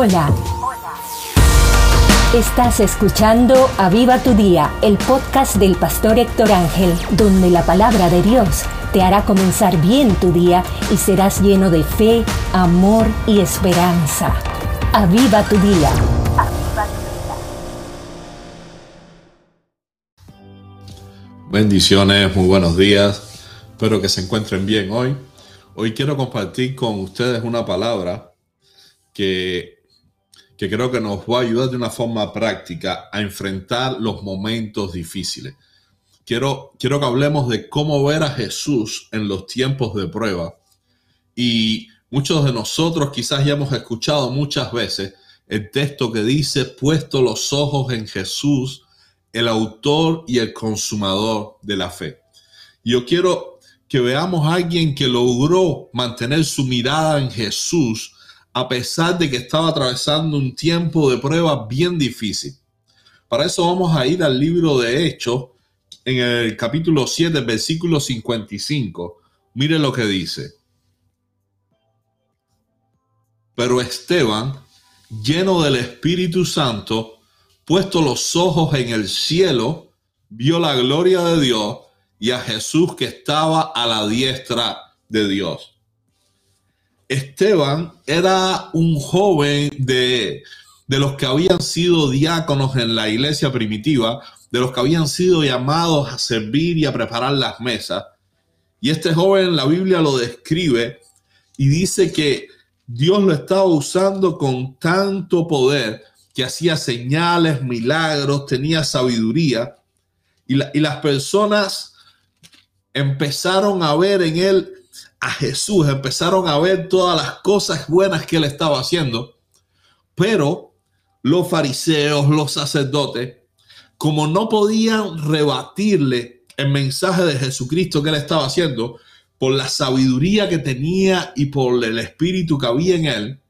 Hola. Estás escuchando Aviva tu Día, el podcast del pastor Héctor Ángel, donde la palabra de Dios te hará comenzar bien tu día y serás lleno de fe, amor y esperanza. Aviva tu Día. Bendiciones, muy buenos días. Espero que se encuentren bien hoy. Hoy quiero compartir con ustedes una palabra que que creo que nos va a ayudar de una forma práctica a enfrentar los momentos difíciles. Quiero, quiero que hablemos de cómo ver a Jesús en los tiempos de prueba. Y muchos de nosotros quizás ya hemos escuchado muchas veces el texto que dice, puesto los ojos en Jesús, el autor y el consumador de la fe. Yo quiero que veamos a alguien que logró mantener su mirada en Jesús a pesar de que estaba atravesando un tiempo de prueba bien difícil. Para eso vamos a ir al libro de Hechos, en el capítulo 7, versículo 55. Mire lo que dice. Pero Esteban, lleno del Espíritu Santo, puesto los ojos en el cielo, vio la gloria de Dios y a Jesús que estaba a la diestra de Dios. Esteban era un joven de, los que habían sido diáconos en la iglesia primitiva, de los que habían sido llamados a servir y a preparar las mesas. Y este joven, la Biblia lo describe y dice que Dios lo estaba usando con tanto poder que hacía señales, milagros, tenía sabiduría. Y, y las personas empezaron a ver en él a Jesús, empezaron a ver todas las cosas buenas que él estaba haciendo, pero los fariseos, los sacerdotes, como no podían rebatirle el mensaje de Jesucristo que él estaba haciendo, por la sabiduría que tenía y por el espíritu que había en él,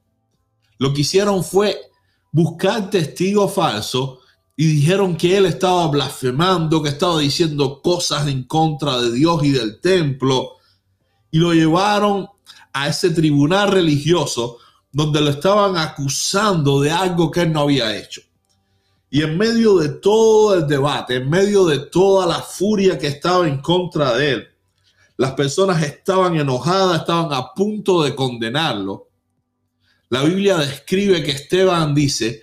lo que hicieron fue buscar testigos falsos y dijeron que él estaba blasfemando, que estaba diciendo cosas en contra de Dios y del templo, y lo llevaron a ese tribunal religioso donde lo estaban acusando de algo que él no había hecho. Y en medio de todo el debate, en medio de toda la furia que estaba en contra de él, las personas estaban enojadas, estaban a punto de condenarlo. La Biblia describe que Esteban dice,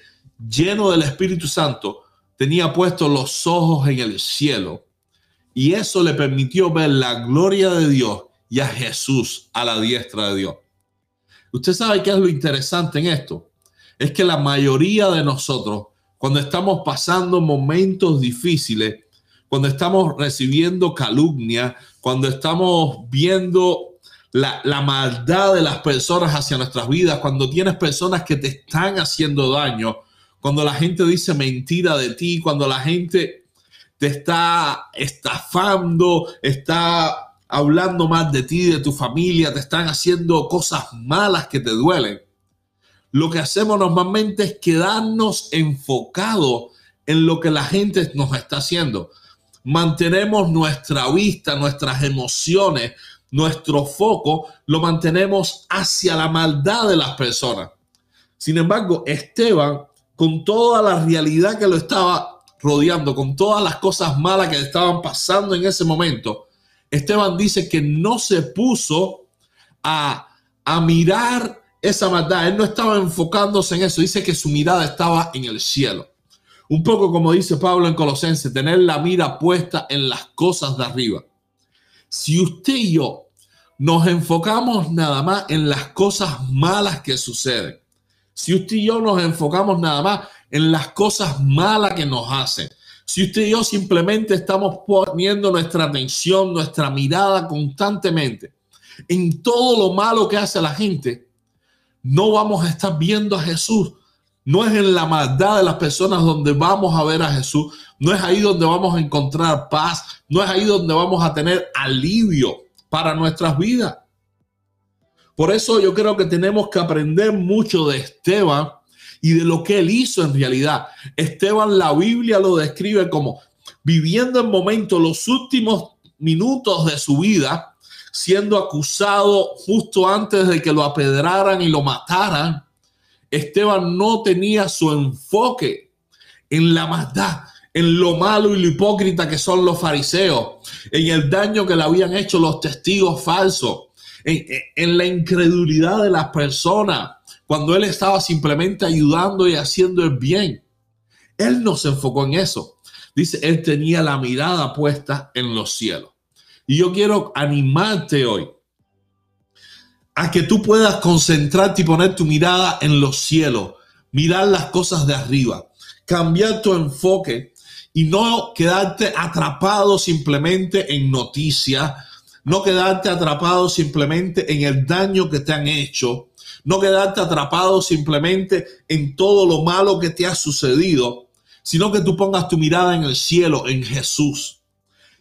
lleno del Espíritu Santo, tenía puestos los ojos en el cielo. Y eso le permitió ver la gloria de Dios y a Jesús a la diestra de Dios. Usted sabe qué es lo interesante en esto. Es que la mayoría de nosotros, cuando estamos pasando momentos difíciles, cuando estamos recibiendo calumnia, cuando estamos viendo la, la, maldad de las personas hacia nuestras vidas, cuando tienes personas que te están haciendo daño, cuando la gente dice mentira de ti, cuando la gente te está estafando, está hablando más de ti, de tu familia, te están haciendo cosas malas que te duelen. Lo que hacemos normalmente es quedarnos enfocados en lo que la gente nos está haciendo. Mantenemos nuestra vista, nuestras emociones, nuestro foco, lo mantenemos hacia la maldad de las personas. Sin embargo, Esteban, con toda la realidad que lo estaba rodeando, con todas las cosas malas que estaban pasando en ese momento, Esteban dice que no se puso a, mirar esa maldad. Él no estaba enfocándose en eso. Dice que su mirada estaba en el cielo. Un poco como dice Pablo en Colosense, tener la mira puesta en las cosas de arriba. Si usted y yo nos enfocamos nada más en las cosas malas que suceden, si usted y yo nos enfocamos nada más en las cosas malas que nos hacen, si usted y yo simplemente estamos poniendo nuestra atención, nuestra mirada constantemente en todo lo malo que hace la gente, no vamos a estar viendo a Jesús. No es en la maldad de las personas donde vamos a ver a Jesús. No es ahí donde vamos a encontrar paz. No es ahí donde vamos a tener alivio para nuestras vidas. Por eso yo creo que tenemos que aprender mucho de Esteban y de lo que él hizo en realidad. Esteban, la Biblia lo describe como viviendo en momentos, los últimos minutos de su vida, siendo acusado justo antes de que lo apedraran y lo mataran. Esteban no tenía su enfoque en la maldad, en lo malo y lo hipócrita que son los fariseos, en el daño que le habían hecho los testigos falsos, en, en la incredulidad de las personas, cuando él estaba simplemente ayudando y haciendo el bien. Él no se enfocó en eso. Dice, él tenía la mirada puesta en los cielos. Y yo quiero animarte hoy a que tú puedas concentrarte y poner tu mirada en los cielos, mirar las cosas de arriba, cambiar tu enfoque y no quedarte atrapado simplemente en noticias, no quedarte atrapado simplemente en el daño que te han hecho, no quedarte atrapado simplemente en todo lo malo que te ha sucedido, sino que tú pongas tu mirada en el cielo, en Jesús.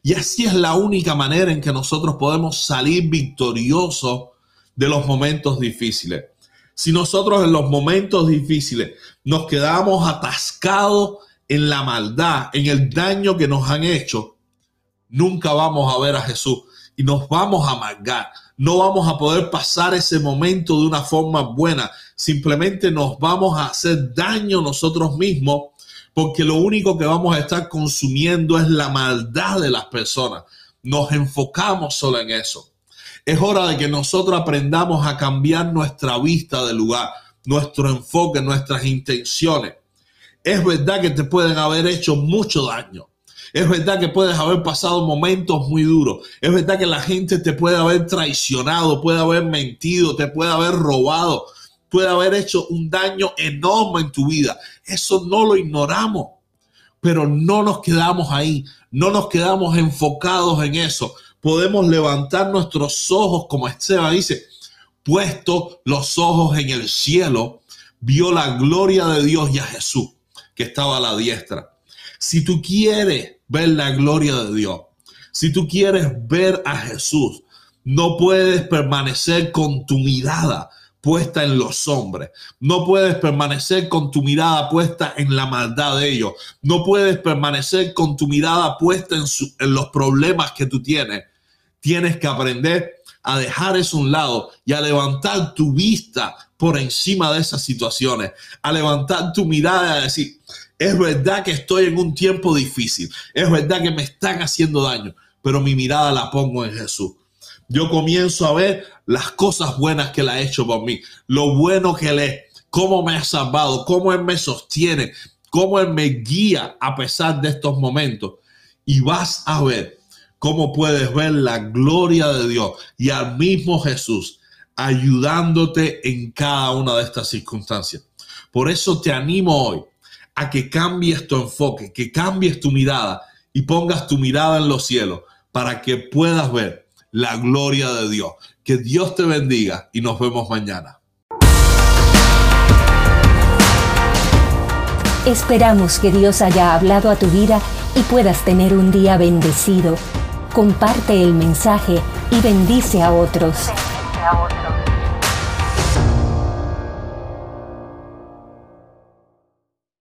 Y así es la única manera en que nosotros podemos salir victoriosos de los momentos difíciles. Si nosotros en los momentos difíciles nos quedamos atascados en la maldad, en el daño que nos han hecho, nunca vamos a ver a Jesús y nos vamos a amargar. No vamos a poder pasar ese momento de una forma buena. Simplemente nos vamos a hacer daño nosotros mismos porque lo único que vamos a estar consumiendo es la maldad de las personas. Nos enfocamos solo en eso. Es hora de que nosotros aprendamos a cambiar nuestra vista del lugar, nuestro enfoque, nuestras intenciones. Es verdad que te pueden haber hecho mucho daño. Es verdad que puedes haber pasado momentos muy duros. Es verdad que la gente te puede haber traicionado, puede haber mentido, te puede haber robado puede haber hecho un daño enorme en tu vida. Eso no lo ignoramos, pero no nos quedamos ahí, no nos quedamos enfocados en eso. Podemos levantar nuestros ojos, como Esteban dice, puesto los ojos en el cielo, vio la gloria de Dios y a Jesús que estaba a la diestra. Si tú quieres ver la gloria de Dios, si tú quieres ver a Jesús, no puedes permanecer con tu mirada puesta en los hombres. No puedes permanecer con tu mirada puesta en la maldad de ellos. No puedes permanecer con tu mirada puesta en, los problemas que tú tienes. Tienes que aprender a dejar eso a un lado y a levantar tu vista por encima de esas situaciones, a levantar tu mirada y a decir, es verdad que estoy en un tiempo difícil, es verdad que me están haciendo daño, pero mi mirada la pongo en Jesús yo comienzo a ver las cosas buenas que Él ha hecho por mí, lo bueno que Él es, cómo me ha salvado, cómo Él me sostiene, cómo Él me guía a pesar de estos momentos. Y vas a ver cómo puedes ver la gloria de Dios y al mismo Jesús ayudándote en cada una de estas circunstancias. Por eso te animo hoy a que cambies tu enfoque, que cambies tu mirada y pongas tu mirada en los cielos para que puedas ver la gloria de Dios. Que Dios te bendiga y nos vemos mañana. Esperamos que Dios haya hablado a tu vida y puedas tener un día bendecido. Comparte el mensaje y bendice a otros. Bendice a otros.